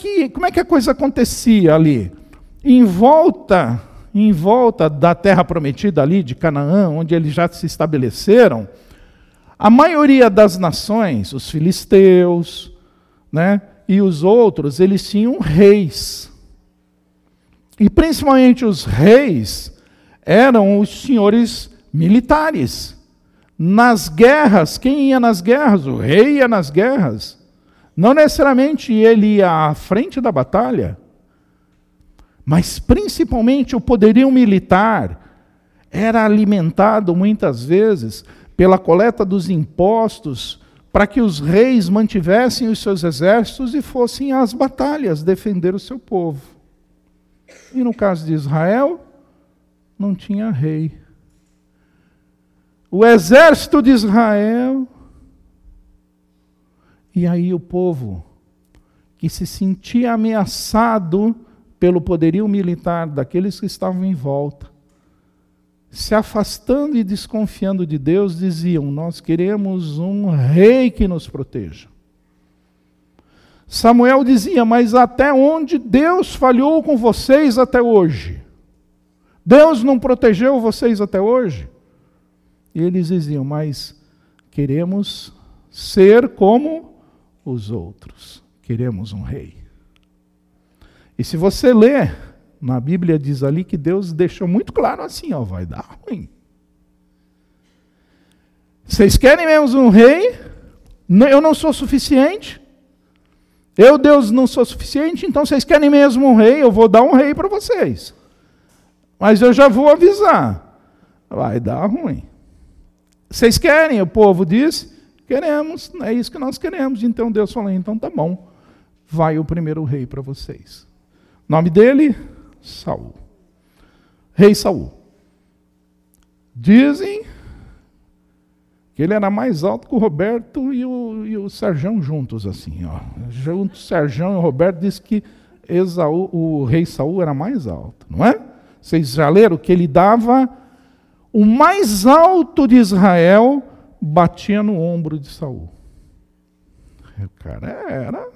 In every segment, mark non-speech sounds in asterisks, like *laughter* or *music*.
que, como é que a coisa acontecia ali? Em volta, em volta da terra prometida ali de Canaã, onde eles já se estabeleceram, a maioria das nações, os filisteus, né, e os outros, eles tinham reis. E principalmente os reis eram os senhores militares. Nas guerras, quem ia nas guerras? O rei ia nas guerras. Não necessariamente ele ia à frente da batalha, mas principalmente o poderio militar era alimentado muitas vezes pela coleta dos impostos para que os reis mantivessem os seus exércitos e fossem às batalhas defender o seu povo. E no caso de Israel, não tinha rei. O exército de Israel. E aí o povo, que se sentia ameaçado pelo poderio militar daqueles que estavam em volta, se afastando e desconfiando de Deus, diziam: Nós queremos um rei que nos proteja. Samuel dizia: Mas até onde Deus falhou com vocês até hoje? Deus não protegeu vocês até hoje? E eles diziam: Mas queremos ser como os outros, queremos um rei. E se você ler na Bíblia diz ali que Deus deixou muito claro assim, ó, vai dar ruim. Vocês querem mesmo um rei? Eu não sou suficiente. Eu, Deus, não sou suficiente, então vocês querem mesmo um rei? Eu vou dar um rei para vocês. Mas eu já vou avisar. Vai dar ruim. Vocês querem? O povo disse: queremos, é isso que nós queremos. Então Deus falou: então tá bom. Vai o primeiro rei para vocês. Nome dele? Saul. Rei Saul. Dizem que ele era mais alto que o Roberto e o, e o Serjão juntos, assim. Ó. Junto, Serjão e o Roberto diz que Esaú, o rei Saul era mais alto, não é? Vocês já leram que ele dava o mais alto de Israel batia no ombro de Saul. O cara era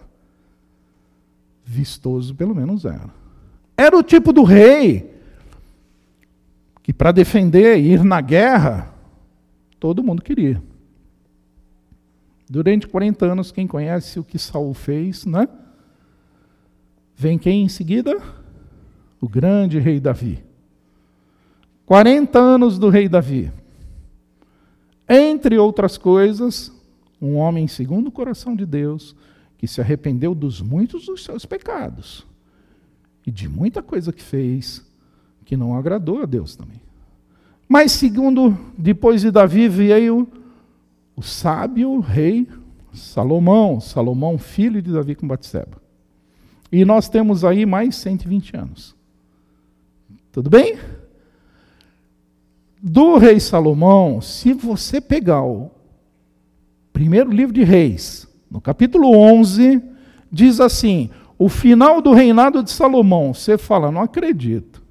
vistoso, pelo menos era. Era o tipo do rei que, para defender, ir na guerra, todo mundo queria. Durante 40 anos, quem conhece o que Saul fez, né? Vem quem em seguida? O grande rei Davi. 40 anos do rei Davi. Entre outras coisas, um homem segundo o coração de Deus, que se arrependeu dos muitos dos seus pecados e de muita coisa que fez que não agradou a Deus também. Mas segundo, depois de Davi veio o sábio rei Salomão, Salomão filho de Davi com Batseba. E nós temos aí mais 120 anos. Tudo bem? Do rei Salomão, se você pegar o primeiro livro de Reis, no capítulo 11, diz assim: o final do reinado de Salomão, você fala, não acredito.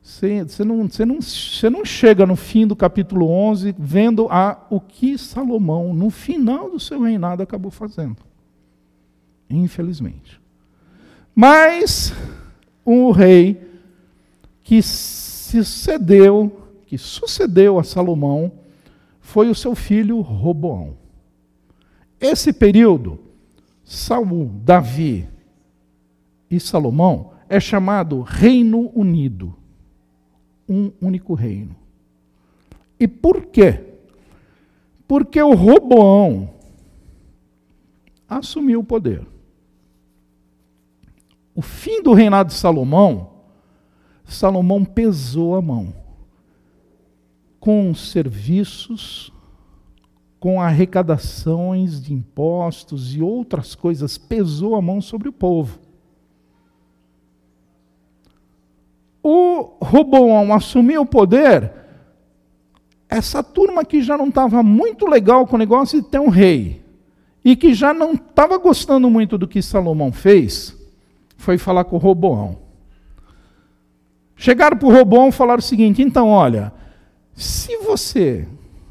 Você, você, não, você, não, você não chega no fim do capítulo 11 vendo a, o que Salomão, no final do seu reinado, acabou fazendo. Infelizmente. Mas o rei que sucedeu, que sucedeu a Salomão, foi o seu filho Roboão. Esse período Saul, Davi e Salomão é chamado Reino Unido. Um único reino. E por quê? Porque o Roboão assumiu o poder. O fim do reinado de Salomão, Salomão pesou a mão com serviços com arrecadações de impostos e outras coisas, pesou a mão sobre o povo. O Roboão assumiu o poder, essa turma que já não estava muito legal com o negócio de ter um rei, e que já não estava gostando muito do que Salomão fez, foi falar com o Roboão. Chegaram para o Roboão e falaram o seguinte: então, olha, se você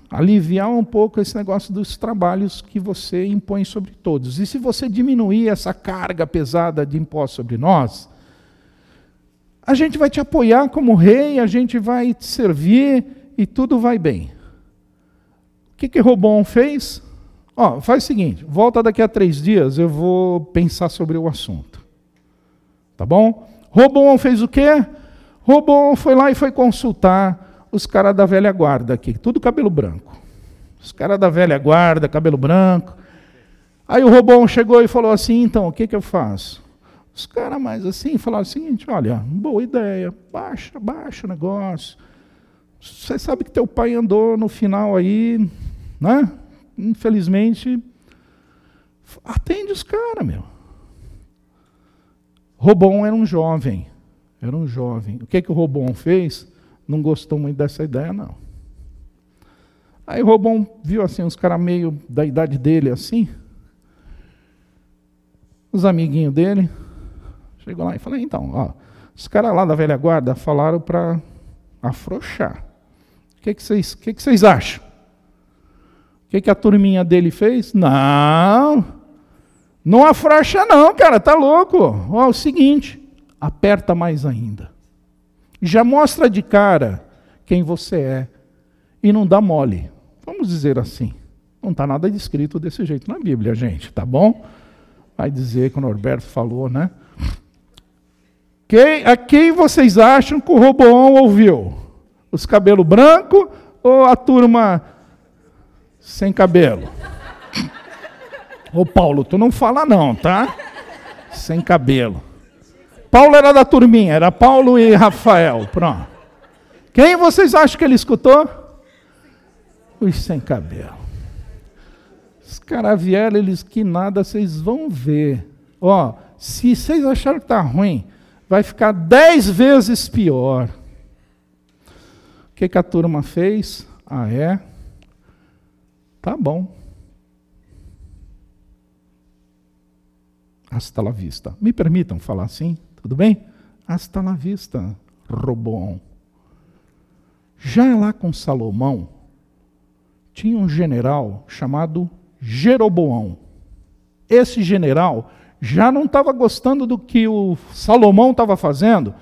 aliviar um pouco esse negócio dos trabalhos que você impõe sobre todos. E se você diminuir essa carga pesada de impostos sobre nós, a gente vai te apoiar como rei, a gente vai te servir e tudo vai bem. O que que Robão fez? Ó, faz o seguinte, volta daqui a três dias, eu vou pensar sobre o assunto. Tá bom? Robão fez o quê? Robão foi lá e foi consultar os caras da velha guarda aqui, tudo cabelo branco. Os caras da velha guarda, cabelo branco. Aí o Robão chegou e falou assim: então, o que, que eu faço? Os caras mais assim falaram o seguinte: olha, boa ideia, baixa, baixa o negócio. Você sabe que teu pai andou no final aí, né? Infelizmente, atende os caras, meu. Robão era um jovem, era um jovem. O que, que o Robão fez? Não gostou muito dessa ideia, não. Aí Robão viu assim, uns caras meio da idade dele assim, os amiguinhos dele, chegou lá e falou, então, ó, os caras lá da velha guarda falaram para afrouxar. O que, que, vocês, que, que vocês acham? O que, que a turminha dele fez? Não, não afrouxa não, cara, tá louco. Ó, o seguinte, aperta mais ainda. Já mostra de cara quem você é e não dá mole. Vamos dizer assim. Não está nada descrito desse jeito na Bíblia, gente, tá bom? Vai dizer que o Norberto falou, né? Quem, a quem vocês acham que o Roboão ouviu? Os cabelo branco ou a turma sem cabelo? Ô Paulo, tu não fala não, tá? Sem cabelo. Paulo era da turminha, era Paulo e Rafael. Pronto. Quem vocês acham que ele escutou? Os sem cabelo. Os caras vieram, eles que nada, vocês vão ver. Ó, se vocês acharam que está ruim, vai ficar dez vezes pior. O que, que a turma fez? Ah, é? Tá bom. Hasta la vista. Me permitam falar assim? Tudo bem? Hasta la vista, Roboão. Já lá com Salomão, tinha um general chamado Jeroboão. Esse general já não estava gostando do que o Salomão estava fazendo,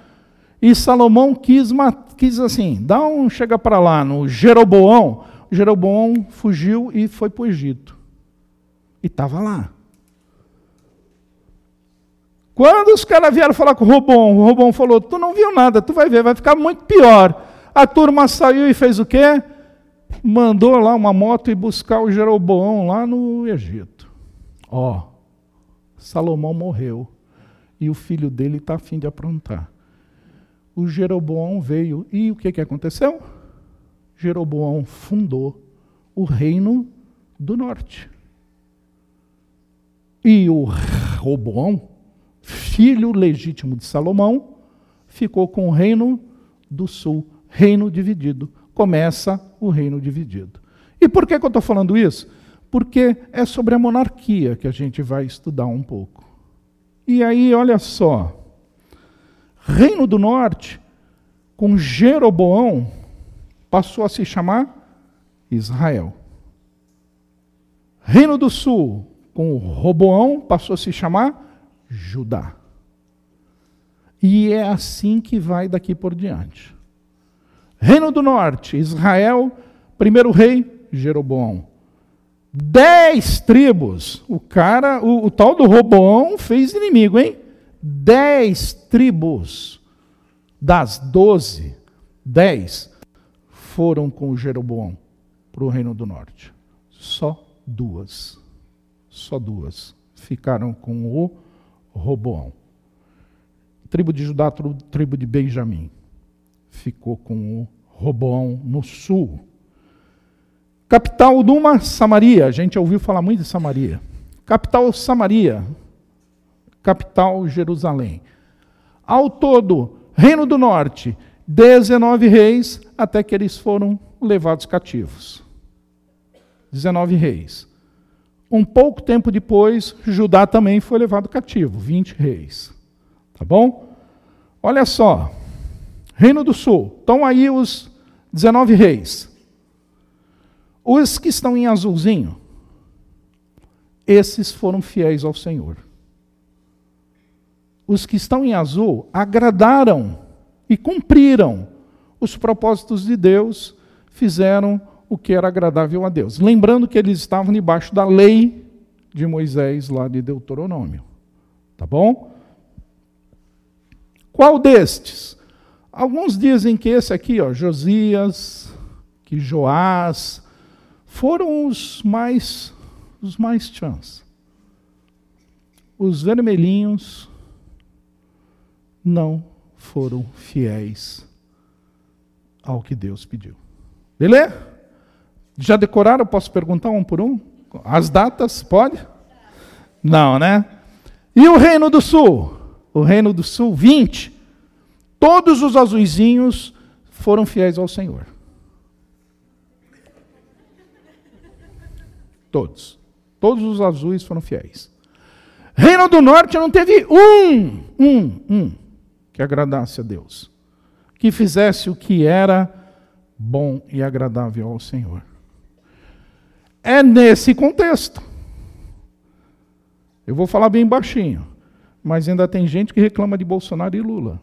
e Salomão quis, quis assim, dá um chega para lá no Jeroboão. Jeroboão fugiu e foi para o Egito. E estava lá. Quando os caras vieram falar com o Robon, o Robon falou: Tu não viu nada, tu vai ver, vai ficar muito pior. A turma saiu e fez o quê? Mandou lá uma moto e buscar o Jeroboão lá no Egito. Ó, Salomão morreu e o filho dele está a fim de aprontar. O Jeroboão veio e o que, que aconteceu? Jeroboão fundou o reino do norte. E o Roboão filho legítimo de Salomão, ficou com o reino do sul, reino dividido. Começa o reino dividido. E por que, que eu estou falando isso? Porque é sobre a monarquia que a gente vai estudar um pouco. E aí, olha só. Reino do Norte, com Jeroboão, passou a se chamar Israel. Reino do Sul, com Roboão, passou a se chamar Judá. E é assim que vai daqui por diante. Reino do Norte, Israel, primeiro rei, Jeroboão. Dez tribos. O cara, o, o tal do Roboão fez inimigo, hein? Dez tribos. Das doze, dez foram com Jeroboão para o Reino do Norte. Só duas. Só duas ficaram com o Roboão. Tribo de Judá, tribo de Benjamim. Ficou com o Roboão no sul. Capital de uma Samaria, a gente ouviu falar muito de Samaria. Capital Samaria, capital Jerusalém. Ao todo, Reino do Norte, 19 reis, até que eles foram levados cativos. 19 reis. Um pouco tempo depois, Judá também foi levado cativo, 20 reis. Tá bom? Olha só. Reino do Sul. Estão aí os 19 reis. Os que estão em azulzinho, esses foram fiéis ao Senhor. Os que estão em azul agradaram e cumpriram os propósitos de Deus, fizeram o que era agradável a Deus. Lembrando que eles estavam debaixo da lei de Moisés, lá de Deuteronômio. Tá bom? Qual destes? Alguns dizem que esse aqui, ó, Josias, que Joás, foram os mais os mais chans. Os vermelhinhos não foram fiéis ao que Deus pediu. Beleza? Já decoraram? Posso perguntar um por um? As datas? Pode? Não, né? E o Reino do Sul? O Reino do Sul, 20. Todos os azuizinhos foram fiéis ao Senhor. Todos. Todos os azuis foram fiéis. Reino do Norte não teve um, um, um, que agradasse a Deus. Que fizesse o que era bom e agradável ao Senhor. É nesse contexto. Eu vou falar bem baixinho, mas ainda tem gente que reclama de Bolsonaro e Lula.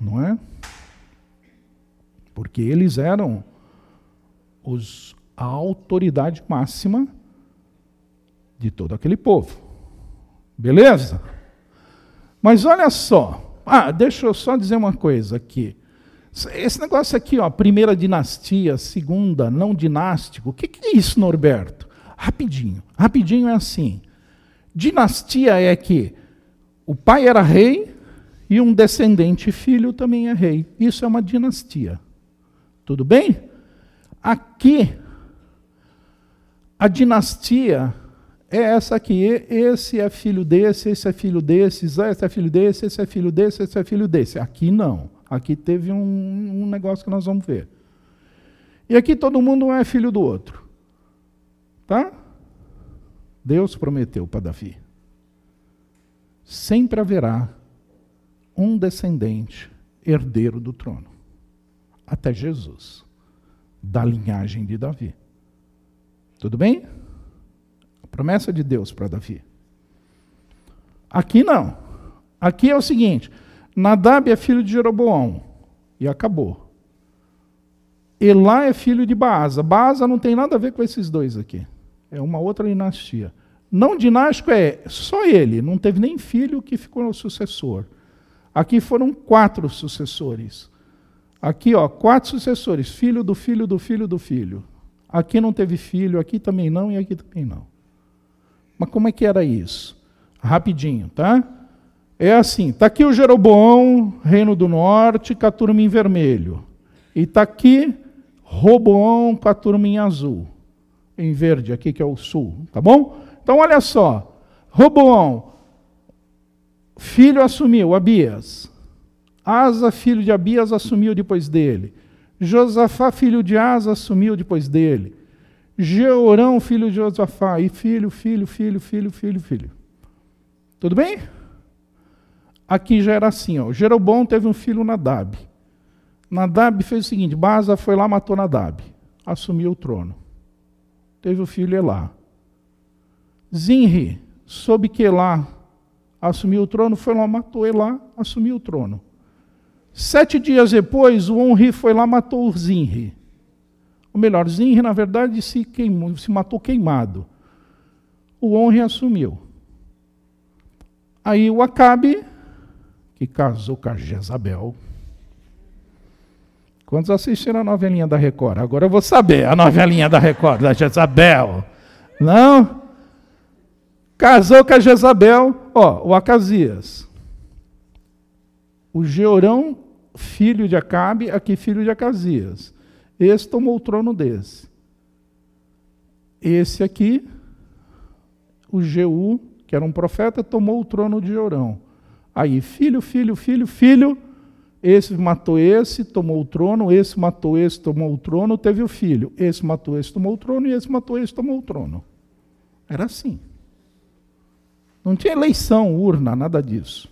Não é? Porque eles eram os, a autoridade máxima de todo aquele povo. Beleza? Mas olha só. Ah, deixa eu só dizer uma coisa aqui. Esse negócio aqui, ó, primeira dinastia, segunda, não dinástico, o que, que é isso, Norberto? Rapidinho, rapidinho é assim. Dinastia é que o pai era rei e um descendente filho também é rei. Isso é uma dinastia. Tudo bem? Aqui, a dinastia é essa aqui. Esse é filho desse, esse é filho desse, esse é filho desse, esse é filho desse, esse é filho desse. Aqui não. Aqui teve um, um negócio que nós vamos ver. E aqui todo mundo é filho do outro. Tá? Deus prometeu para Davi. Sempre haverá um descendente herdeiro do trono. Até Jesus, da linhagem de Davi. Tudo bem? A promessa de Deus para Davi. Aqui não. Aqui é o seguinte: Nadab é filho de Jeroboão. E acabou. Elá é filho de Baasa. Baasa não tem nada a ver com esses dois aqui. É uma outra dinastia. Não dinástico é só ele, não teve nem filho que ficou no sucessor. Aqui foram quatro sucessores. Aqui, ó, quatro sucessores, filho do filho do filho do filho. Aqui não teve filho, aqui também não e aqui também não. Mas como é que era isso? Rapidinho, tá? É assim, está aqui o Jeroboão, reino do norte, com a turma em vermelho. E está aqui Roboão com a turma em azul. Em verde, aqui que é o sul, tá bom? Então olha só. Roboão, filho assumiu, Abias. Asa, filho de Abias, assumiu depois dele. Josafá, filho de Asa, assumiu depois dele. Jeorão, filho de Josafá. E filho, filho, filho, filho, filho, filho. Tudo bem? Aqui já era assim, ó. Jeroboão teve um filho Nadab. Nadab fez o seguinte: Baza foi lá, matou Nadab, assumiu o trono. Teve o filho Elá. Zinri, soube que Elá assumiu o trono, foi lá, matou Elá, assumiu o trono. Sete dias depois, o Onri foi lá, matou o Zinri. Ou melhor, Zinri, na verdade, se, queimou, se matou queimado. O Onri assumiu. Aí o Acabe casou com a Jezabel. Quantos assistiram a novelinha da Record? Agora eu vou saber a novelinha da Record, da Jezabel. Não? Casou com a Jezabel, ó, o Acasias. O Georão, filho de Acabe, aqui filho de Acasias. Esse tomou o trono desse. Esse aqui, o Jeú, que era um profeta, tomou o trono de Jorão. Aí, filho, filho, filho, filho, esse matou esse, tomou o trono, esse matou esse, tomou o trono, teve o filho. Esse matou esse, tomou o trono, e esse matou esse, tomou o trono. Era assim. Não tinha eleição, urna, nada disso.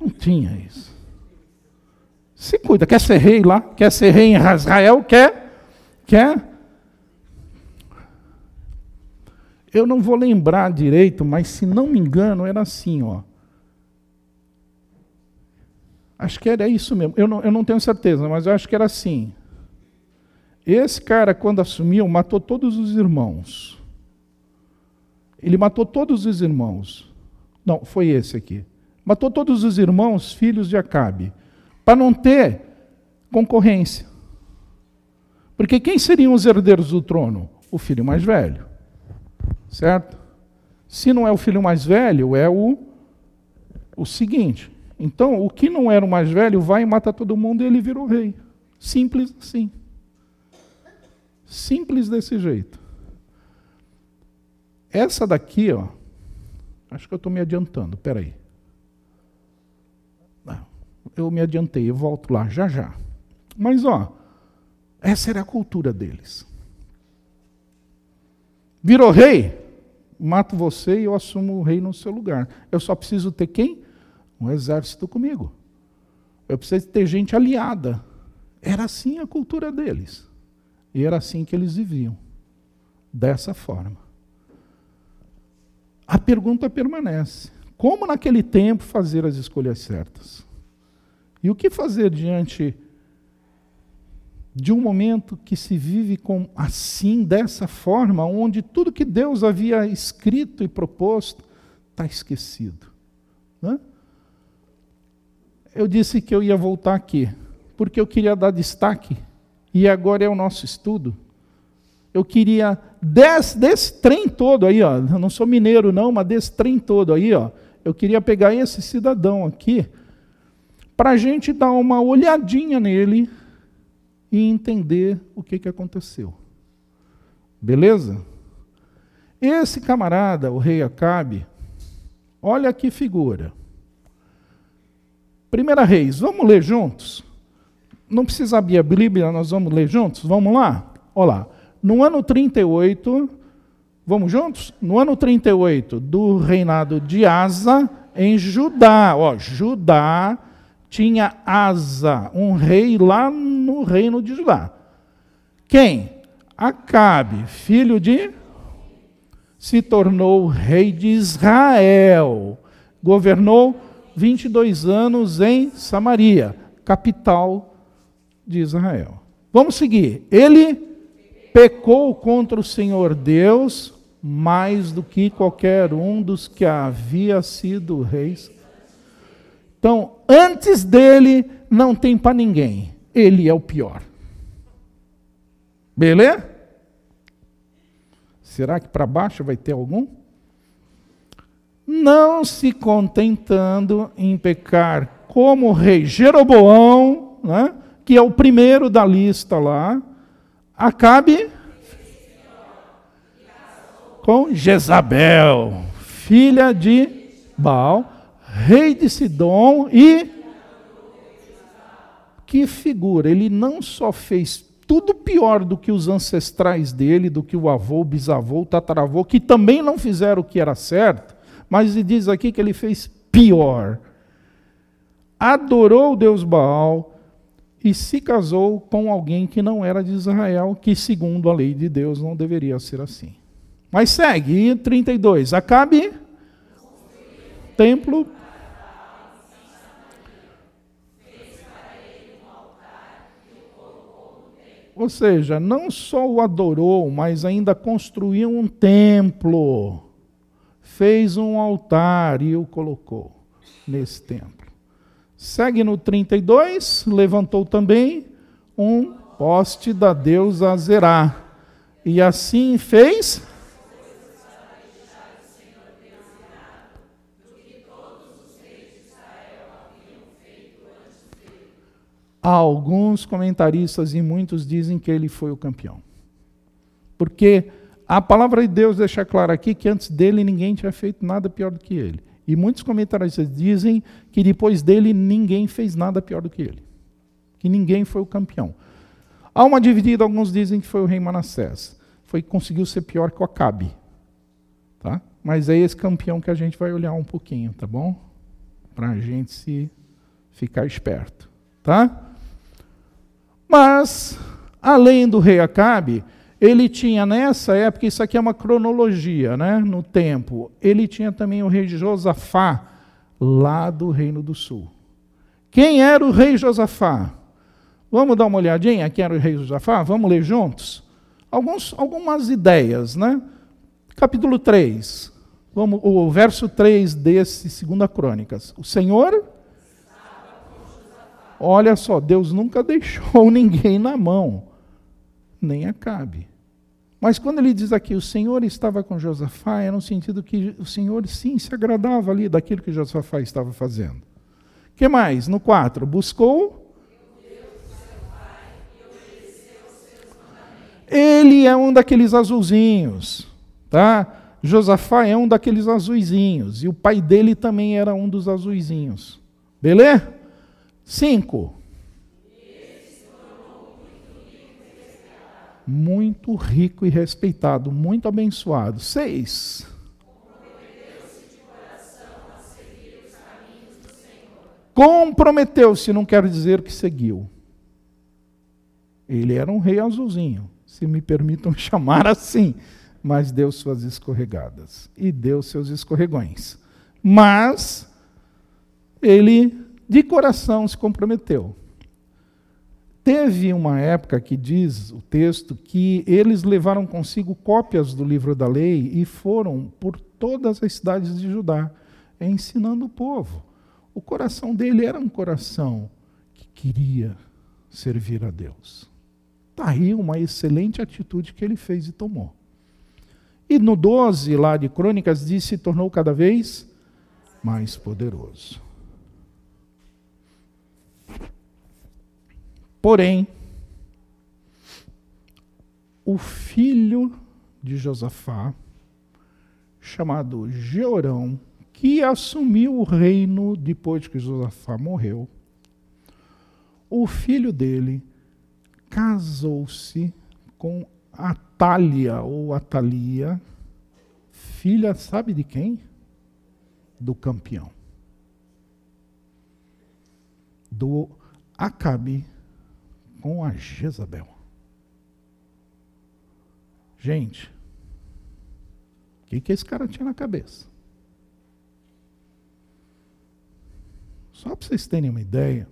Não tinha isso. Se cuida, quer ser rei lá, quer ser rei em Israel, quer, Quer? Eu não vou lembrar direito, mas se não me engano, era assim, ó. Acho que era isso mesmo. Eu não, eu não tenho certeza, mas eu acho que era assim. Esse cara, quando assumiu, matou todos os irmãos. Ele matou todos os irmãos. Não, foi esse aqui. Matou todos os irmãos, filhos de Acabe, para não ter concorrência. Porque quem seriam os herdeiros do trono? O filho mais velho. Certo? Se não é o filho mais velho, é o, o seguinte. Então, o que não era o mais velho vai e mata todo mundo e ele virou rei. Simples assim. Simples desse jeito. Essa daqui, ó. Acho que eu estou me adiantando. Espera aí. Eu me adiantei, eu volto lá já já. Mas, ó, essa era a cultura deles. Virou rei? Mato você e eu assumo o rei no seu lugar. Eu só preciso ter quem? Um exército comigo. Eu preciso ter gente aliada. Era assim a cultura deles. E era assim que eles viviam. Dessa forma. A pergunta permanece: como naquele tempo fazer as escolhas certas? E o que fazer diante de um momento que se vive com assim, dessa forma, onde tudo que Deus havia escrito e proposto está esquecido. Né? Eu disse que eu ia voltar aqui, porque eu queria dar destaque, e agora é o nosso estudo. Eu queria, desse, desse trem todo aí, ó, eu não sou mineiro não, mas desse trem todo aí, ó, eu queria pegar esse cidadão aqui, para a gente dar uma olhadinha nele, e entender o que, que aconteceu. Beleza? Esse camarada, o rei Acabe, olha que figura. Primeira Reis, vamos ler juntos? Não precisa abrir a Bíblia, nós vamos ler juntos? Vamos lá? Olha lá. No ano 38, vamos juntos? No ano 38 do reinado de Asa, em Judá, ó, Judá tinha Asa, um rei lá no reino de Judá. Quem? Acabe, filho de se tornou rei de Israel. Governou 22 anos em Samaria, capital de Israel. Vamos seguir. Ele pecou contra o Senhor Deus mais do que qualquer um dos que havia sido reis então, antes dele, não tem para ninguém. Ele é o pior. Beleza? Será que para baixo vai ter algum? Não se contentando em pecar como o rei Jeroboão, né, que é o primeiro da lista lá, Acabe com Jezabel, filha de Baal, rei de Sidom e. Que figura! Ele não só fez tudo pior do que os ancestrais dele, do que o avô, o bisavô, o tataravô, que também não fizeram o que era certo, mas ele diz aqui que ele fez pior. Adorou o Deus Baal e se casou com alguém que não era de Israel, que segundo a lei de Deus não deveria ser assim. Mas segue, 32. Acabe templo Ou seja, não só o adorou, mas ainda construiu um templo, fez um altar e o colocou nesse templo. Segue no 32, levantou também um poste da deusa Zerá. E assim fez Alguns comentaristas e muitos dizem que ele foi o campeão. Porque a palavra de Deus deixa claro aqui que antes dele ninguém tinha feito nada pior do que ele. E muitos comentaristas dizem que depois dele ninguém fez nada pior do que ele. Que ninguém foi o campeão. Há uma dividida, alguns dizem que foi o rei Manassés. Foi que conseguiu ser pior que o Acabe. Tá? Mas é esse campeão que a gente vai olhar um pouquinho, tá bom? Para a gente se ficar esperto. Tá? Mas Além do rei Acabe, ele tinha nessa época, isso aqui é uma cronologia, né, no tempo, ele tinha também o rei Josafá, lá do Reino do Sul. Quem era o rei Josafá? Vamos dar uma olhadinha quem era o rei Josafá? Vamos ler juntos? Alguns, algumas ideias, né? Capítulo 3, vamos, o verso 3 desse 2 Crônicas. O Senhor Olha só, Deus nunca *laughs* deixou ninguém na mão, nem Acabe. Mas quando ele diz aqui, o Senhor estava com Josafá, é no sentido que o Senhor sim se agradava ali daquilo que Josafá estava fazendo. que mais? No 4, buscou. Ele é um daqueles azulzinhos, tá? Josafá é um daqueles azuizinhos, e o pai dele também era um dos azuizinhos. Beleza? Cinco. Muito rico e respeitado, muito abençoado. Seis. Comprometeu-se, não quero dizer que seguiu. Ele era um rei azulzinho, se me permitam *laughs* chamar assim, mas deu suas escorregadas e deu seus escorregões. Mas ele de coração se comprometeu. Teve uma época que diz o texto que eles levaram consigo cópias do livro da lei e foram por todas as cidades de Judá, ensinando o povo. O coração dele era um coração que queria servir a Deus. Está aí uma excelente atitude que ele fez e tomou. E no 12 lá de Crônicas diz se tornou cada vez mais poderoso. Porém, o filho de Josafá, chamado Jeorão, que assumiu o reino depois que Josafá morreu, o filho dele casou-se com Atália ou Atalia, filha, sabe de quem? Do campeão. Do Acabe com a Jezabel. Gente, o que, que esse cara tinha na cabeça? Só para vocês terem uma ideia,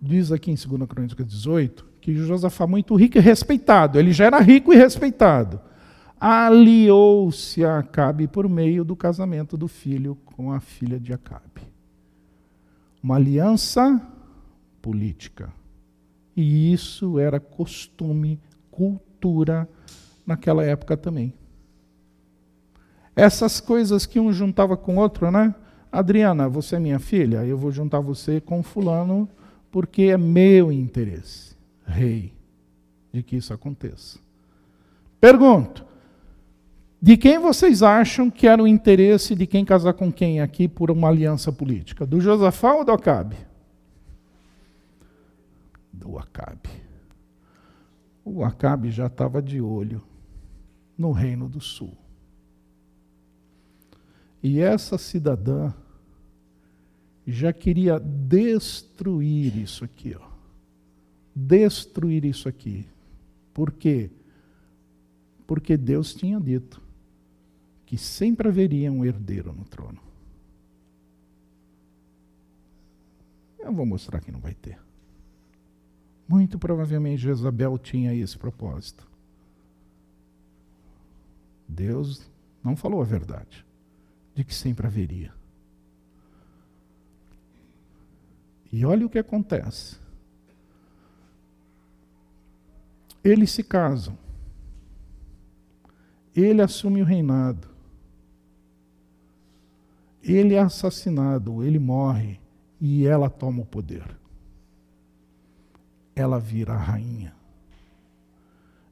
diz aqui em 2 Crônicas 18 que Josafá, muito rico e respeitado, ele já era rico e respeitado, aliou-se a Acabe por meio do casamento do filho com a filha de Acabe uma aliança política. E isso era costume, cultura naquela época também. Essas coisas que um juntava com o outro, né? Adriana, você é minha filha, eu vou juntar você com fulano porque é meu interesse, rei, de que isso aconteça. Pergunto: de quem vocês acham que era o interesse de quem casar com quem aqui por uma aliança política? Do Josafá ou do Acabe? Do Acabe. O Acabe já estava de olho no Reino do Sul. E essa cidadã já queria destruir isso aqui, ó. Destruir isso aqui. Por quê? Porque Deus tinha dito que sempre haveria um herdeiro no trono. Eu vou mostrar que não vai ter. Muito provavelmente Jezabel tinha esse propósito. Deus não falou a verdade, de que sempre haveria. E olha o que acontece. Eles se casam. Ele assume o reinado ele é assassinado, ele morre e ela toma o poder. Ela vira a rainha.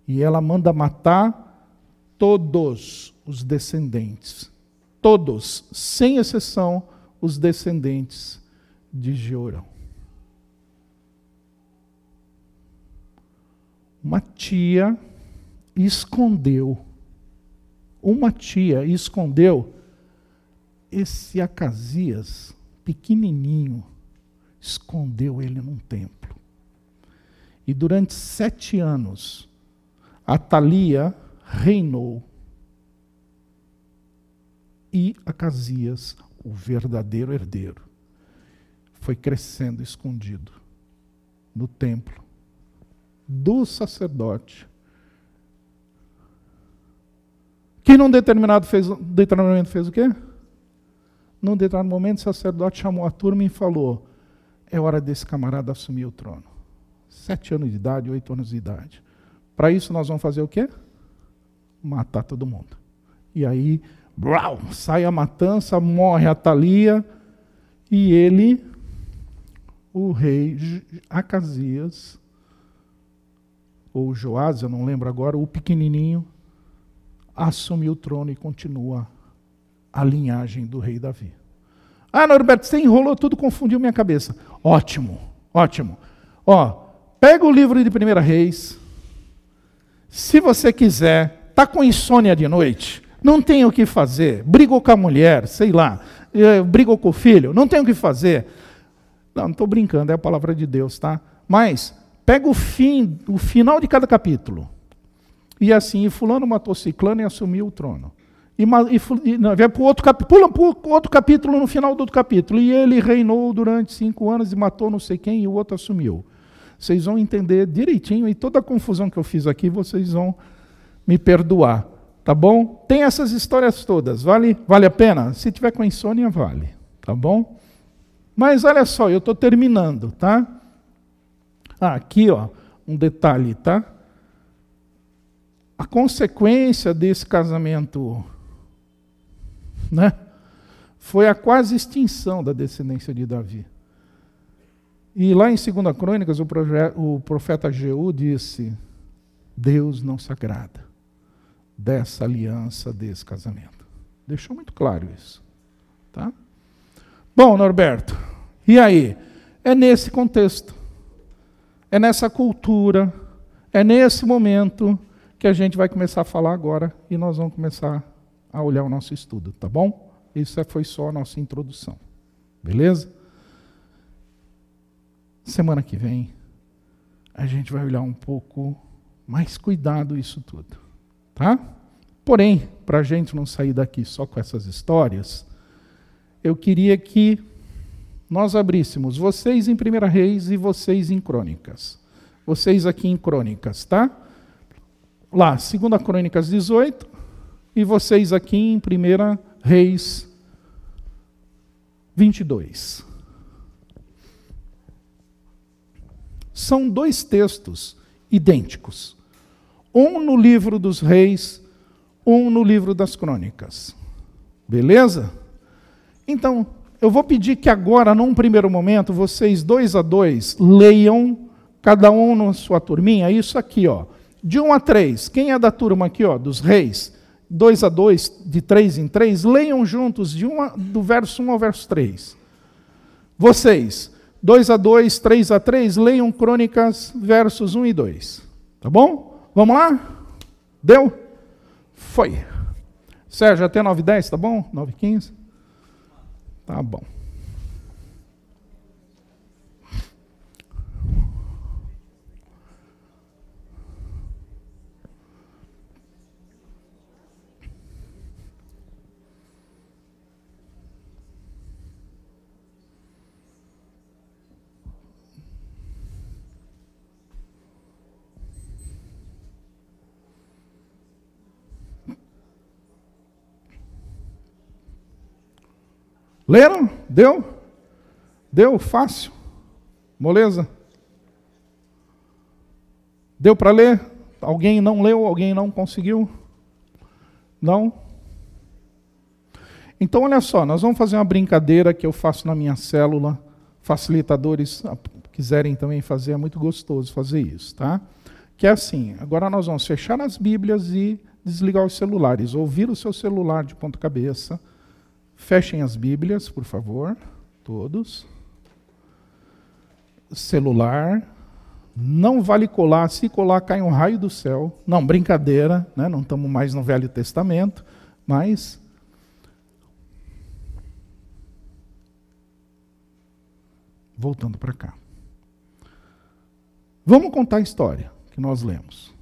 E ela manda matar todos os descendentes. Todos, sem exceção, os descendentes de Jeorão. Uma tia escondeu, uma tia escondeu esse Acasias, pequenininho, escondeu ele num templo. E durante sete anos, Atalia reinou. E Acasias, o verdadeiro herdeiro, foi crescendo escondido no templo do sacerdote. Que num determinado fez, determinado fez o quê? Num determinado momento, o sacerdote chamou a turma e falou: É hora desse camarada assumir o trono. Sete anos de idade, oito anos de idade. Para isso, nós vamos fazer o quê? Matar todo mundo. E aí, brau, sai a matança, morre a Thalia, e ele, o rei Acasias, ou Joás, eu não lembro agora, o pequenininho, assumiu o trono e continua a linhagem do rei Davi. Ah, Norberto, você enrolou tudo, confundiu minha cabeça. Ótimo, ótimo. Ó, pega o livro de Primeira Reis. Se você quiser, tá com insônia de noite, não tem o que fazer, brigou com a mulher, sei lá, eh, brigou com o filho, não tem o que fazer. Não, não estou brincando, é a palavra de Deus, tá? Mas pega o fim, o final de cada capítulo. E assim, fulano matou ciclano e assumiu o trono. E, e não, vai para outro capítulo, pula para outro capítulo no final do outro capítulo. E ele reinou durante cinco anos e matou não sei quem, e o outro assumiu. Vocês vão entender direitinho, e toda a confusão que eu fiz aqui, vocês vão me perdoar. Tá bom? Tem essas histórias todas. Vale, vale a pena? Se tiver com insônia, vale. Tá bom? Mas olha só, eu estou terminando, tá? Ah, aqui, ó, um detalhe, tá? A consequência desse casamento né? Foi a quase extinção da descendência de Davi. E lá em 2 Crônicas, o, o profeta Jeú disse: Deus não se agrada dessa aliança, desse casamento. Deixou muito claro isso. Tá? Bom, Norberto, e aí? É nesse contexto, é nessa cultura, é nesse momento que a gente vai começar a falar agora e nós vamos começar a olhar o nosso estudo, tá bom? Isso é, foi só a nossa introdução. Beleza? Semana que vem a gente vai olhar um pouco mais cuidado isso tudo, tá? Porém, para a gente não sair daqui só com essas histórias, eu queria que nós abríssemos vocês em Primeira Reis e vocês em Crônicas. Vocês aqui em Crônicas, tá? Lá, 2 Crônicas 18, e vocês aqui em 1 Reis 22. São dois textos idênticos. Um no livro dos reis, um no livro das crônicas. Beleza? Então, eu vou pedir que agora, num primeiro momento, vocês dois a dois leiam, cada um na sua turminha, isso aqui, ó. De um a três. Quem é da turma aqui, ó, dos reis? Dois a dois, de três em três, leiam juntos de uma, do verso 1 ao verso 3. Vocês, 2 a 2, 3 a 3, leiam Crônicas, versos 1 e 2. Tá bom? Vamos lá? Deu? Foi. Sérgio, até 9 e 10, tá bom? 9 e 15? Tá bom. Leram? Deu? Deu? Fácil? Moleza? Deu para ler? Alguém não leu? Alguém não conseguiu? Não? Então, olha só, nós vamos fazer uma brincadeira que eu faço na minha célula. Facilitadores ah, quiserem também fazer, é muito gostoso fazer isso, tá? Que é assim: agora nós vamos fechar as Bíblias e desligar os celulares, ouvir o seu celular de ponta-cabeça Fechem as Bíblias, por favor, todos. Celular. Não vale colar, se colar cai um raio do céu. Não, brincadeira, né? não estamos mais no Velho Testamento, mas. voltando para cá. Vamos contar a história que nós lemos.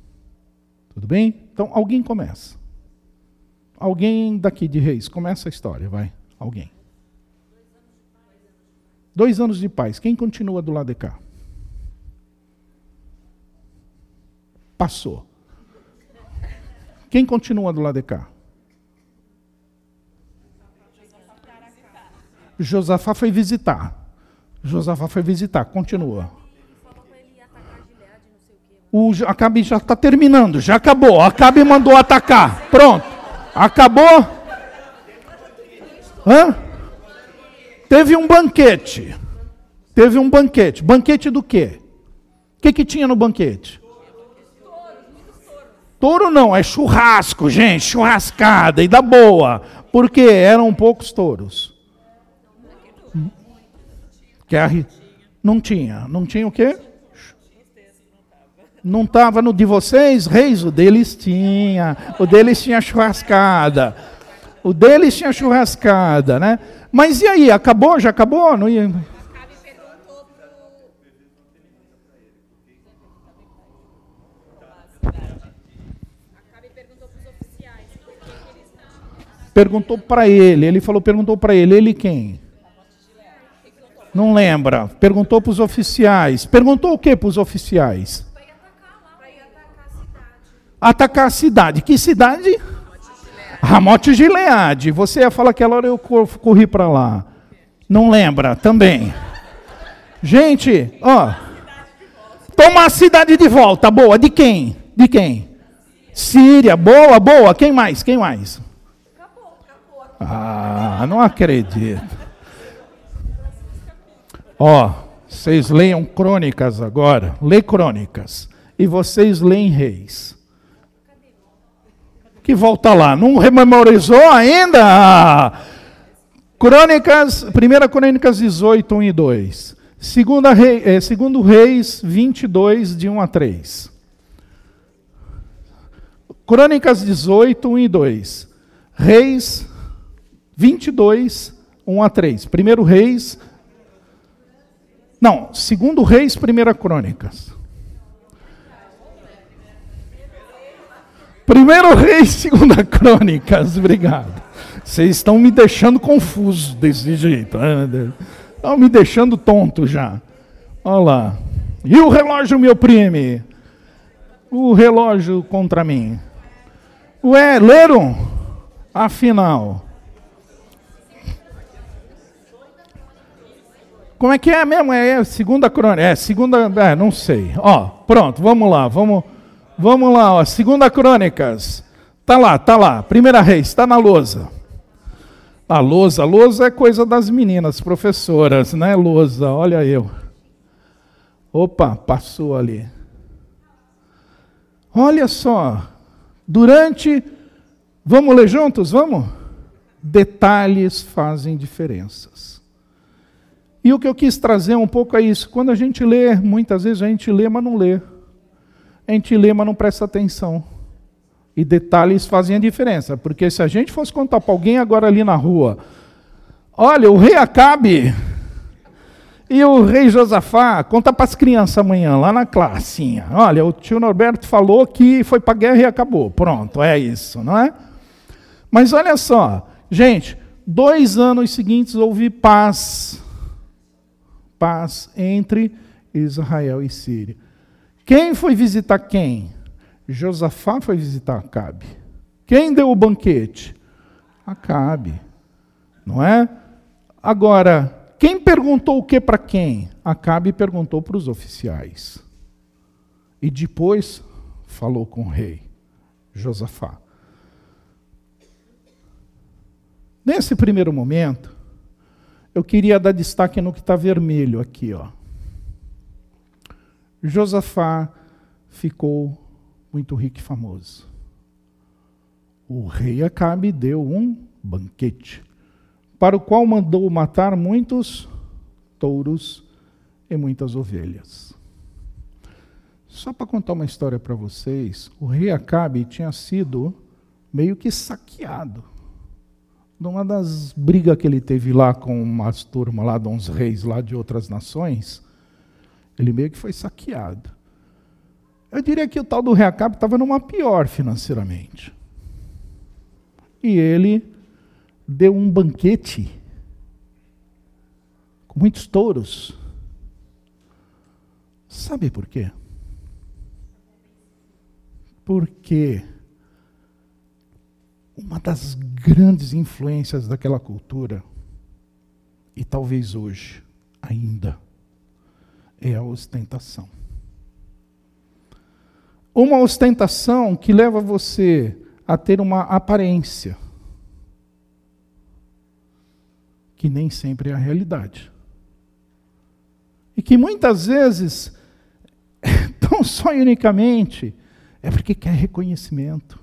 Tudo bem? Então, alguém começa. Alguém daqui de Reis, começa a história, vai. Alguém. Dois anos de paz. Quem continua do lado de cá? Passou. Quem continua do lado de cá? Josafá foi visitar. Josafá foi visitar, continua. O Acabe já está terminando, já acabou. Acabe mandou atacar. Pronto. Acabou? Hã? Teve um banquete. Teve um banquete. Banquete do quê? O que, que tinha no banquete? Touro não, é churrasco, gente, churrascada e da boa. Porque eram poucos touros. Que não tinha. Não tinha o quê? Não estava no de vocês, reis? O deles tinha. O deles tinha churrascada. O deles tinha churrascada, né? Mas e aí? Acabou? Já acabou? Não ia... Perguntou para ele, ele falou, perguntou para ele, ele quem? Não lembra. Perguntou para os oficiais. Perguntou o que para os oficiais? Atacar a cidade. Que cidade? Ramote Gileade. Você ia falar aquela hora eu corri para lá. Não lembra também. Gente, ó. Toma a cidade de volta. Boa. De quem? De quem? Síria. Boa, boa. Quem mais? Quem mais? Ah, não acredito. Ó, vocês leiam crônicas agora, lê crônicas, e vocês leem reis. Que volta lá, não rememorizou ainda? Crônicas, 1 Crônicas 18, 1 e 2. Segunda rei, é, segundo Reis 22, de 1 a 3. Crônicas 18, 1 e 2. Reis 22, 1 a 3. Primeiro Reis não, segundo Reis, primeira Crônicas. Primeiro Reis, *laughs* segunda Crônicas. Obrigado. Vocês estão me deixando confuso desse jeito. Né? Estão me deixando tonto já. Olha lá. E o relógio me oprime. O relógio contra mim. Ué, leram? Afinal. Como é que é mesmo? É, é segunda crônica. É, segunda. É, não sei. Ó, pronto, vamos lá. Vamos, vamos lá, ó. Segunda crônicas. Tá lá, tá lá. Primeira reis, está na lousa. A lousa, a lousa é coisa das meninas, professoras, né? Lousa, olha eu. Opa, passou ali. Olha só. Durante. Vamos ler juntos? Vamos? Detalhes fazem diferenças. E o que eu quis trazer um pouco é isso. Quando a gente lê, muitas vezes a gente lê, mas não lê. A gente lê, mas não presta atenção. E detalhes fazem a diferença. Porque se a gente fosse contar para alguém agora ali na rua, olha, o rei Acabe e o rei Josafá, conta para as crianças amanhã, lá na classinha. Olha, o tio Norberto falou que foi para a guerra e acabou. Pronto, é isso, não é? Mas olha só, gente, dois anos seguintes houve paz paz entre Israel e Síria. Quem foi visitar quem? Josafá foi visitar Acabe. Quem deu o banquete? Acabe. Não é? Agora, quem perguntou o que para quem? Acabe perguntou para os oficiais. E depois falou com o rei, Josafá. Nesse primeiro momento, eu queria dar destaque no que está vermelho aqui. Ó. Josafá ficou muito rico e famoso. O rei Acabe deu um banquete, para o qual mandou matar muitos touros e muitas ovelhas. Só para contar uma história para vocês, o rei Acabe tinha sido meio que saqueado numa das brigas que ele teve lá com umas turmas lá de uns reis lá de outras nações, ele meio que foi saqueado. Eu diria que o tal do Reacab estava numa pior financeiramente. E ele deu um banquete com muitos touros. Sabe por quê? Porque uma das grandes influências daquela cultura, e talvez hoje ainda, é a ostentação. Uma ostentação que leva você a ter uma aparência, que nem sempre é a realidade. E que muitas vezes, *laughs* tão só e unicamente, é porque quer reconhecimento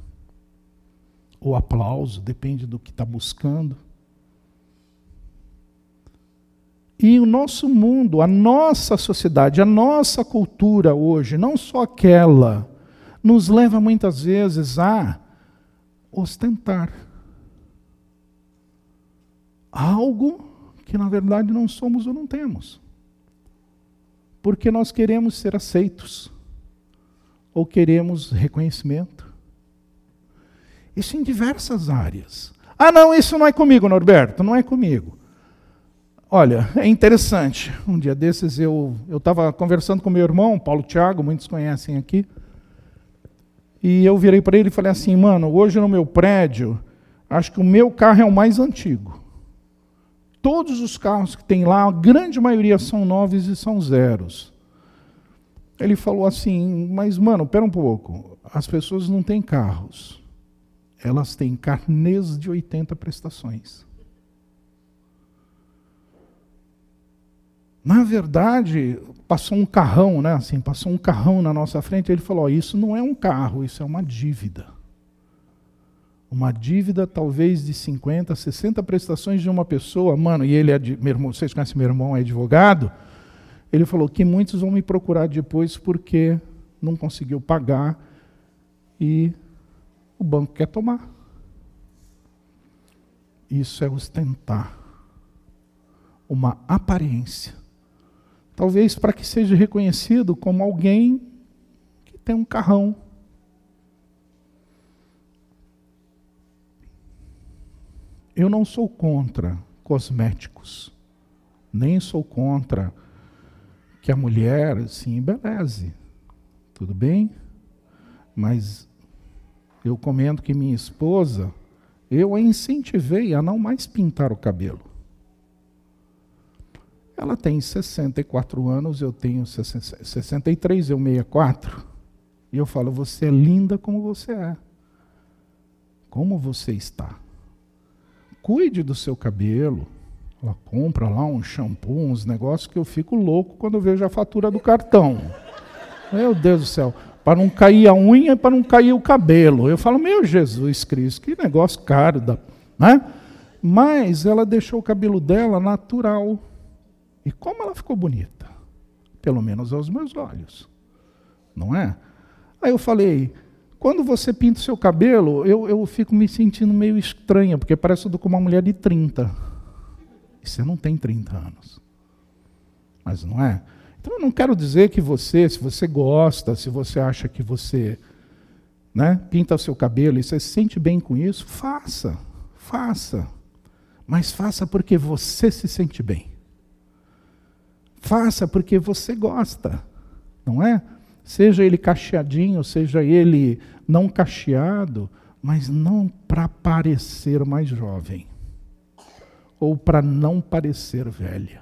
ou aplauso, depende do que está buscando. E o nosso mundo, a nossa sociedade, a nossa cultura hoje, não só aquela, nos leva muitas vezes a ostentar algo que na verdade não somos ou não temos. Porque nós queremos ser aceitos, ou queremos reconhecimento, isso em diversas áreas. Ah, não, isso não é comigo, Norberto, não é comigo. Olha, é interessante. Um dia desses eu estava conversando com meu irmão, Paulo Thiago, muitos conhecem aqui. E eu virei para ele e falei assim: mano, hoje no meu prédio, acho que o meu carro é o mais antigo. Todos os carros que tem lá, a grande maioria são novos e são zeros. Ele falou assim: mas, mano, pera um pouco. As pessoas não têm carros elas têm carnês de 80 prestações. Na verdade, passou um carrão, né? Assim, passou um carrão na nossa frente. E ele falou: oh, isso não é um carro, isso é uma dívida. Uma dívida talvez de 50, 60 prestações de uma pessoa, mano, e ele é de, meu irmão, vocês conhecem meu irmão, é advogado. Ele falou que muitos vão me procurar depois porque não conseguiu pagar e o banco quer tomar. Isso é ostentar uma aparência. Talvez para que seja reconhecido como alguém que tem um carrão. Eu não sou contra cosméticos, nem sou contra que a mulher se embeleze. Tudo bem? Mas eu comento que minha esposa, eu a incentivei a não mais pintar o cabelo. Ela tem 64 anos, eu tenho 63, eu 64. E eu falo, você é linda como você é. Como você está. Cuide do seu cabelo. Ela compra lá um shampoo, uns negócios que eu fico louco quando vejo a fatura do cartão. Meu Deus do céu para não cair a unha e para não cair o cabelo. Eu falo, meu Jesus Cristo, que negócio caro, da, né? Mas ela deixou o cabelo dela natural. E como ela ficou bonita? Pelo menos aos meus olhos. Não é? Aí eu falei, quando você pinta o seu cabelo, eu, eu fico me sentindo meio estranha, porque parece com uma mulher de 30. E você não tem 30 anos. Mas não é? Então eu não quero dizer que você, se você gosta, se você acha que você né, pinta o seu cabelo e você se sente bem com isso, faça, faça. Mas faça porque você se sente bem. Faça porque você gosta, não é? Seja ele cacheadinho, seja ele não cacheado, mas não para parecer mais jovem ou para não parecer velha.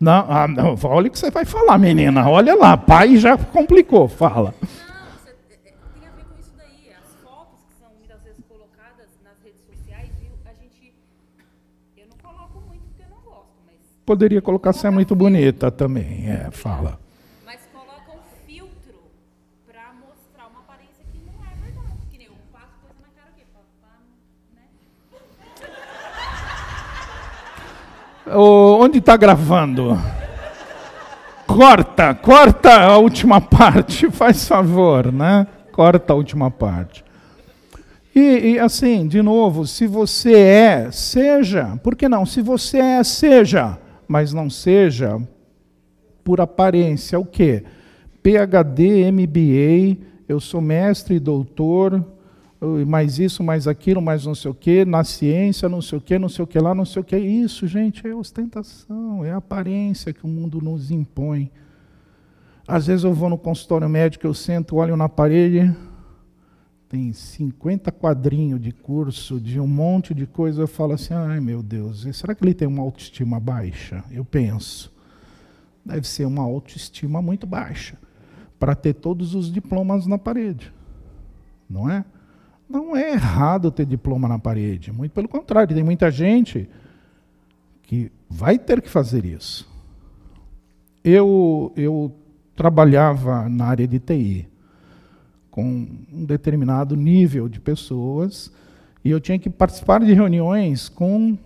Não, ah, não, olha o que você vai falar, menina. Olha lá, pai já complicou, fala. Poderia colocar se é muito bonita também, é, fala. onde está gravando? Corta, corta a última parte, *laughs* faz favor, né? Corta a última parte. E, e, assim, de novo, se você é, seja. Por que não? Se você é, seja. Mas não seja por aparência. O quê? PhD, MBA, eu sou mestre e doutor, mais isso, mais aquilo, mais não sei o quê, na ciência, não sei o quê, não sei o que lá, não sei o que. Isso, gente, é ostentação, é a aparência que o mundo nos impõe. Às vezes eu vou no consultório médico, eu sento, olho na parede, tem 50 quadrinhos de curso, de um monte de coisa, eu falo assim, ai meu Deus, será que ele tem uma autoestima baixa? Eu penso, deve ser uma autoestima muito baixa, para ter todos os diplomas na parede, não é? Não é errado ter diploma na parede, muito pelo contrário, tem muita gente que vai ter que fazer isso. Eu, eu trabalhava na área de TI com um determinado nível de pessoas e eu tinha que participar de reuniões com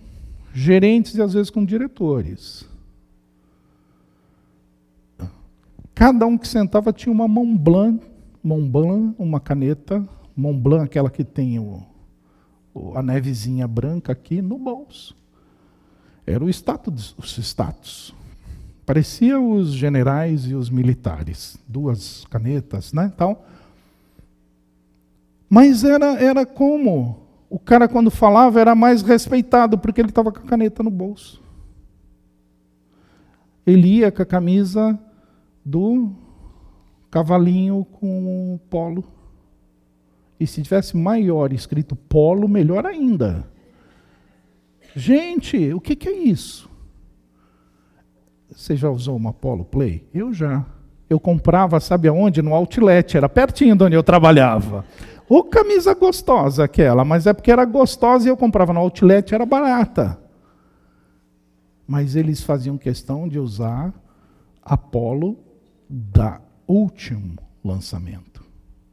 gerentes e às vezes com diretores. Cada um que sentava tinha uma mão blanca, uma caneta, Mont Blanc, aquela que tem o, a nevezinha branca aqui no bolso. Era o status, os status. Parecia os generais e os militares, duas canetas, né, tal. Mas era era como o cara quando falava era mais respeitado porque ele estava com a caneta no bolso. Ele ia com a camisa do cavalinho com o polo e se tivesse maior escrito polo, melhor ainda. Gente, o que, que é isso? Você já usou uma Polo Play? Eu já. Eu comprava, sabe aonde? No Outlet, era pertinho de onde eu trabalhava. Ô camisa gostosa aquela, mas é porque era gostosa e eu comprava no Outlet, era barata. Mas eles faziam questão de usar a Polo da último lançamento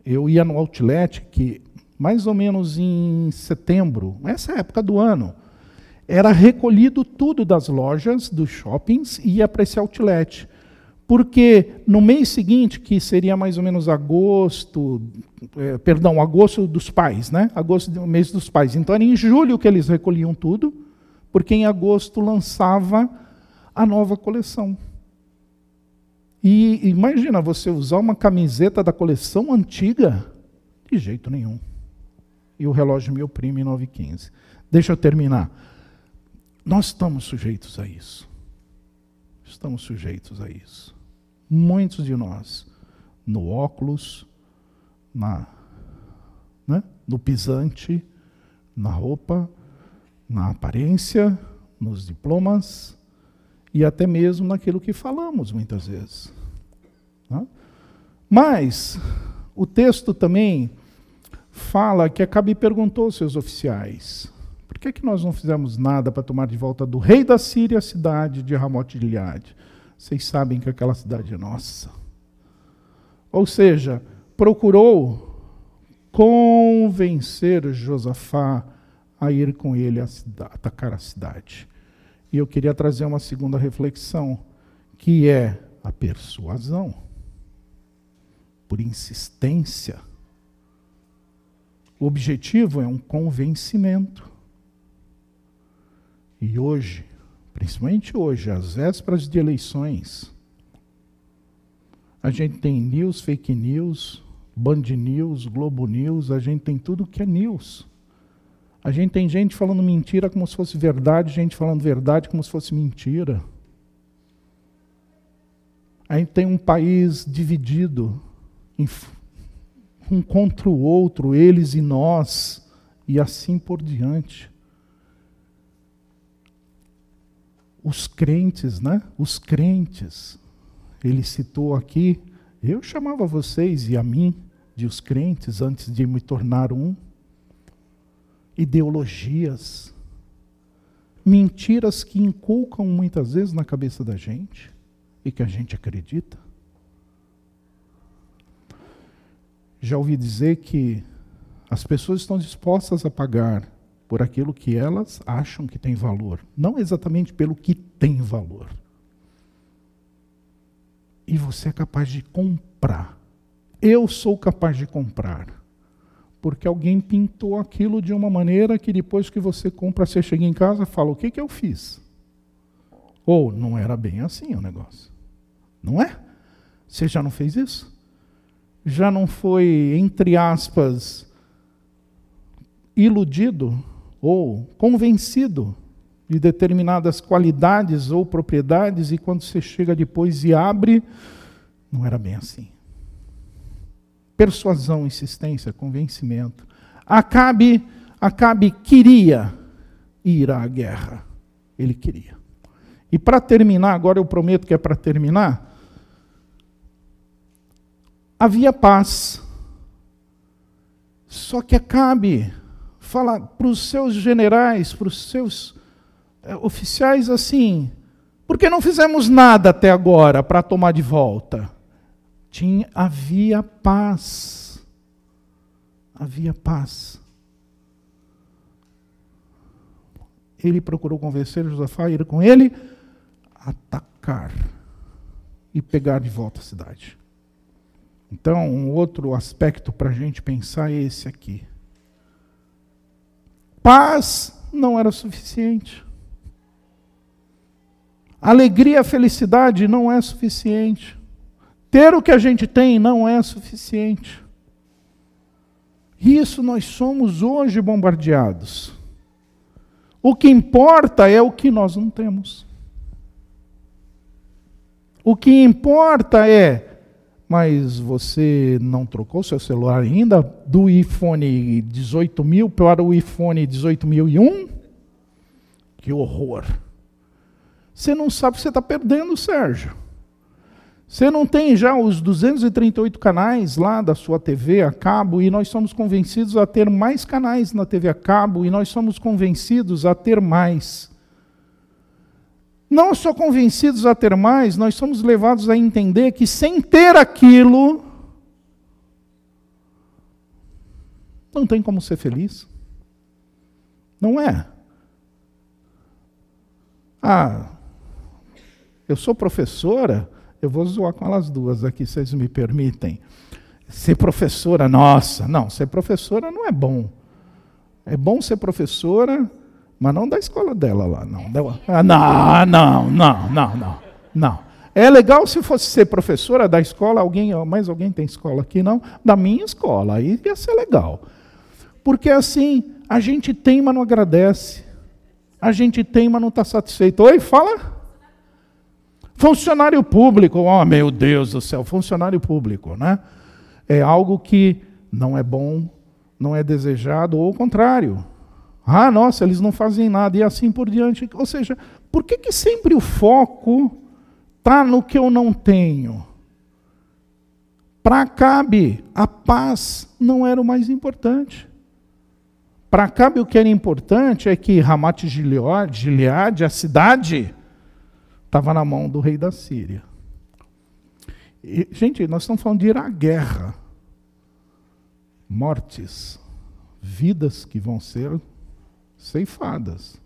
eu ia no outlet que mais ou menos em setembro, essa época do ano, era recolhido tudo das lojas, dos shoppings e ia para esse outlet. Porque no mês seguinte, que seria mais ou menos agosto, é, perdão, agosto dos pais, né? Agosto do mês dos pais. Então era em julho que eles recolhiam tudo, porque em agosto lançava a nova coleção. E imagina você usar uma camiseta da coleção antiga? De jeito nenhum. E o relógio me oprime 915. Deixa eu terminar. Nós estamos sujeitos a isso. Estamos sujeitos a isso. Muitos de nós, no óculos, na, né, no pisante, na roupa, na aparência, nos diplomas, e até mesmo naquilo que falamos muitas vezes. Né? Mas o texto também fala que Acabe perguntou aos seus oficiais: por que, que nós não fizemos nada para tomar de volta do rei da Síria a cidade de Ramote de Gileade? Vocês sabem que aquela cidade é nossa. Ou seja, procurou convencer Josafá a ir com ele a atacar a cidade. E eu queria trazer uma segunda reflexão, que é a persuasão, por insistência. O objetivo é um convencimento. E hoje, principalmente hoje, às vésperas de eleições, a gente tem news, fake news, Band News, Globo News, a gente tem tudo que é news. A gente tem gente falando mentira como se fosse verdade, gente falando verdade como se fosse mentira. A gente tem um país dividido, um contra o outro, eles e nós, e assim por diante. Os crentes, né? Os crentes. Ele citou aqui, eu chamava vocês e a mim de os crentes antes de me tornar um ideologias, mentiras que inculcam muitas vezes na cabeça da gente e que a gente acredita. Já ouvi dizer que as pessoas estão dispostas a pagar por aquilo que elas acham que tem valor, não exatamente pelo que tem valor. E você é capaz de comprar. Eu sou capaz de comprar porque alguém pintou aquilo de uma maneira que depois que você compra, você chega em casa e fala: o que, que eu fiz? Ou não era bem assim o negócio. Não é? Você já não fez isso? Já não foi, entre aspas, iludido ou convencido de determinadas qualidades ou propriedades e quando você chega depois e abre, não era bem assim persuasão, insistência, convencimento. Acabe, Acabe queria ir à guerra. Ele queria. E para terminar, agora eu prometo que é para terminar, havia paz. Só que Acabe fala para os seus generais, para os seus é, oficiais assim: por que não fizemos nada até agora para tomar de volta? tinha, havia paz. Havia paz. Ele procurou convencer Josafá a ir com ele atacar e pegar de volta a cidade. Então, um outro aspecto para a gente pensar é esse aqui. Paz não era suficiente. Alegria, felicidade não é suficiente. Ter o que a gente tem não é suficiente. Isso nós somos hoje bombardeados. O que importa é o que nós não temos. O que importa é, mas você não trocou seu celular ainda do iPhone 18 para o iPhone 18001? Que horror! Você não sabe o que você está perdendo, Sérgio. Você não tem já os 238 canais lá da sua TV a cabo, e nós somos convencidos a ter mais canais na TV a cabo, e nós somos convencidos a ter mais. Não só convencidos a ter mais, nós somos levados a entender que sem ter aquilo, não tem como ser feliz. Não é? Ah, eu sou professora eu vou zoar com elas duas aqui, vocês me permitem. Ser professora, nossa, não, ser professora não é bom. É bom ser professora, mas não da escola dela lá, não. Ah, não, não, não, não, não, não. É legal se fosse ser professora da escola, alguém, mais alguém tem escola aqui, não? Da minha escola, aí ia ser legal. Porque assim, a gente tem, mas não agradece. A gente tem, mas não está satisfeito. Oi, fala. Funcionário público, oh meu Deus do céu, funcionário público, né? É algo que não é bom, não é desejado, ou o contrário. Ah, nossa, eles não fazem nada, e assim por diante. Ou seja, por que, que sempre o foco está no que eu não tenho? Para Acabe, a paz não era o mais importante. Para Acabe, o que era importante é que Ramat Gilead, a cidade, estava na mão do rei da Síria. E, gente, nós estamos falando de ir à guerra. Mortes, vidas que vão ser ceifadas.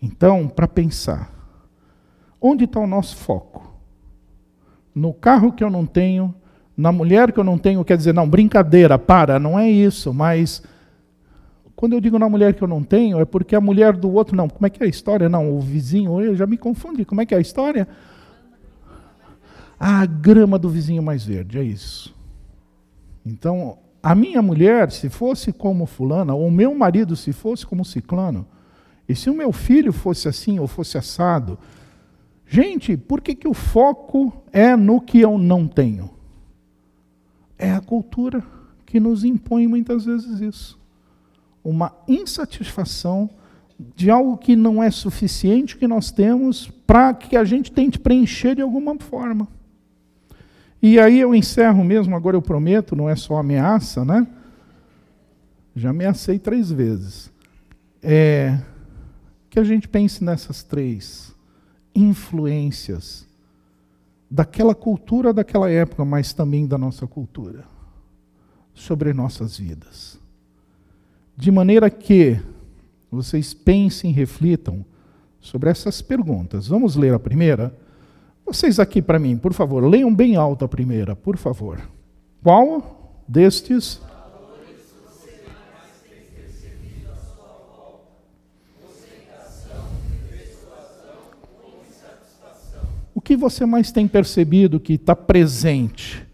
Então, para pensar, onde está o nosso foco? No carro que eu não tenho, na mulher que eu não tenho, quer dizer, não, brincadeira, para, não é isso, mas quando eu digo na mulher que eu não tenho, é porque a mulher do outro, não. Como é que é a história? Não, o vizinho, eu já me confundi. Como é que é a história? A grama do vizinho mais verde, é isso. Então, a minha mulher, se fosse como fulana, ou o meu marido, se fosse como ciclano, e se o meu filho fosse assim ou fosse assado, gente, por que, que o foco é no que eu não tenho? É a cultura que nos impõe muitas vezes isso uma insatisfação de algo que não é suficiente que nós temos para que a gente tente preencher de alguma forma. E aí eu encerro mesmo, agora eu prometo, não é só ameaça, né? Já ameacei três vezes. É, que a gente pense nessas três influências daquela cultura daquela época, mas também da nossa cultura, sobre nossas vidas de maneira que vocês pensem e reflitam sobre essas perguntas. Vamos ler a primeira? Vocês aqui para mim, por favor, leiam bem alto a primeira, por favor. Qual destes? O que você mais tem percebido que está presente?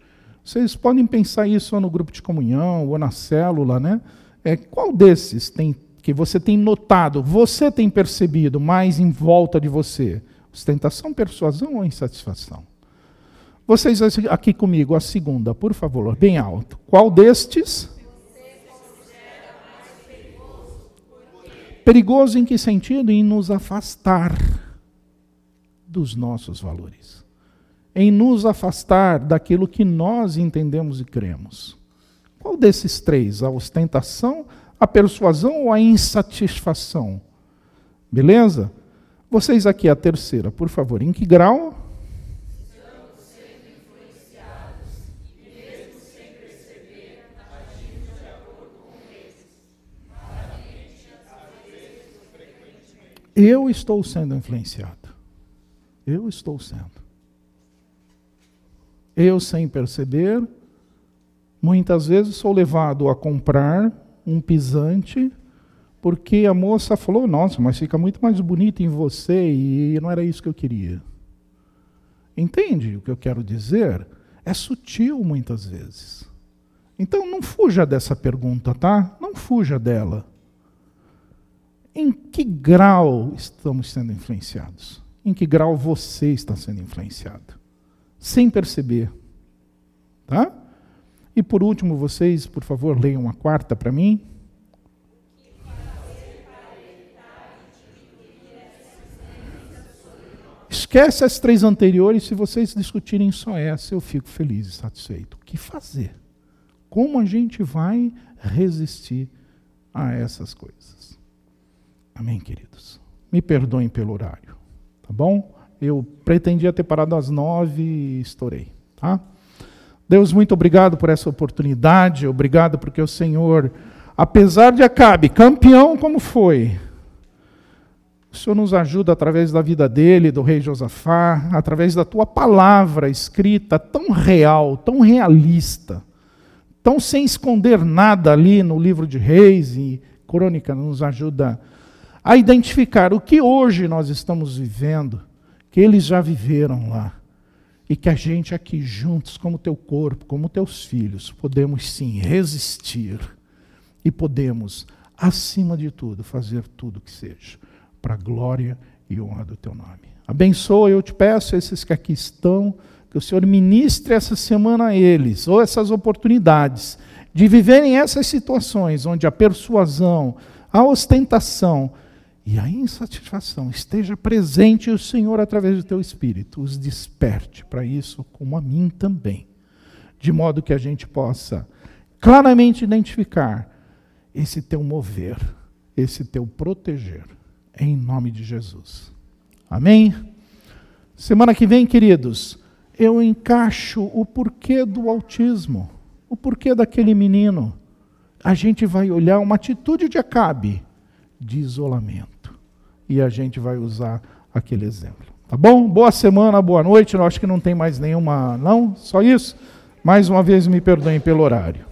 Vocês podem pensar isso no grupo de comunhão ou na célula, né? É, qual desses tem que você tem notado, você tem percebido mais em volta de você? Ostentação, persuasão ou insatisfação? Vocês aqui comigo, a segunda, por favor, bem alto. Qual destes? Perigoso em que sentido? Em nos afastar dos nossos valores. Em nos afastar daquilo que nós entendemos e cremos. Qual desses três? A ostentação, a persuasão ou a insatisfação? Beleza? Vocês aqui, a terceira, por favor, em que grau? Eu estou sendo influenciado. Eu estou sendo. Eu, sem perceber, muitas vezes sou levado a comprar um pisante porque a moça falou: Nossa, mas fica muito mais bonito em você e não era isso que eu queria. Entende o que eu quero dizer? É sutil muitas vezes. Então não fuja dessa pergunta, tá? Não fuja dela. Em que grau estamos sendo influenciados? Em que grau você está sendo influenciado? Sem perceber. Tá? E por último, vocês, por favor, leiam a quarta para mim. Esquece as três anteriores, se vocês discutirem só essa, eu fico feliz e satisfeito. O que fazer? Como a gente vai resistir a essas coisas? Amém, queridos? Me perdoem pelo horário, tá bom? Eu pretendia ter parado às nove e estourei, tá? Deus, muito obrigado por essa oportunidade, obrigado porque o Senhor, apesar de Acabe, campeão como foi, o Senhor nos ajuda através da vida dele, do rei Josafá, através da tua palavra escrita tão real, tão realista, tão sem esconder nada ali no livro de Reis e Crônica, nos ajuda a identificar o que hoje nós estamos vivendo, que eles já viveram lá. E que a gente aqui juntos, como teu corpo, como teus filhos, podemos sim resistir e podemos, acima de tudo, fazer tudo que seja para a glória e honra do teu nome. Abençoa, eu te peço, esses que aqui estão, que o Senhor ministre essa semana a eles, ou essas oportunidades, de viverem essas situações onde a persuasão, a ostentação, e a insatisfação esteja presente o Senhor através do teu espírito os desperte para isso, como a mim também, de modo que a gente possa claramente identificar esse teu mover, esse teu proteger, em nome de Jesus. Amém? Semana que vem, queridos, eu encaixo o porquê do autismo, o porquê daquele menino. A gente vai olhar uma atitude de Acabe de isolamento. E a gente vai usar aquele exemplo. Tá bom? Boa semana, boa noite. Eu acho que não tem mais nenhuma. Não? Só isso? Mais uma vez me perdoem pelo horário.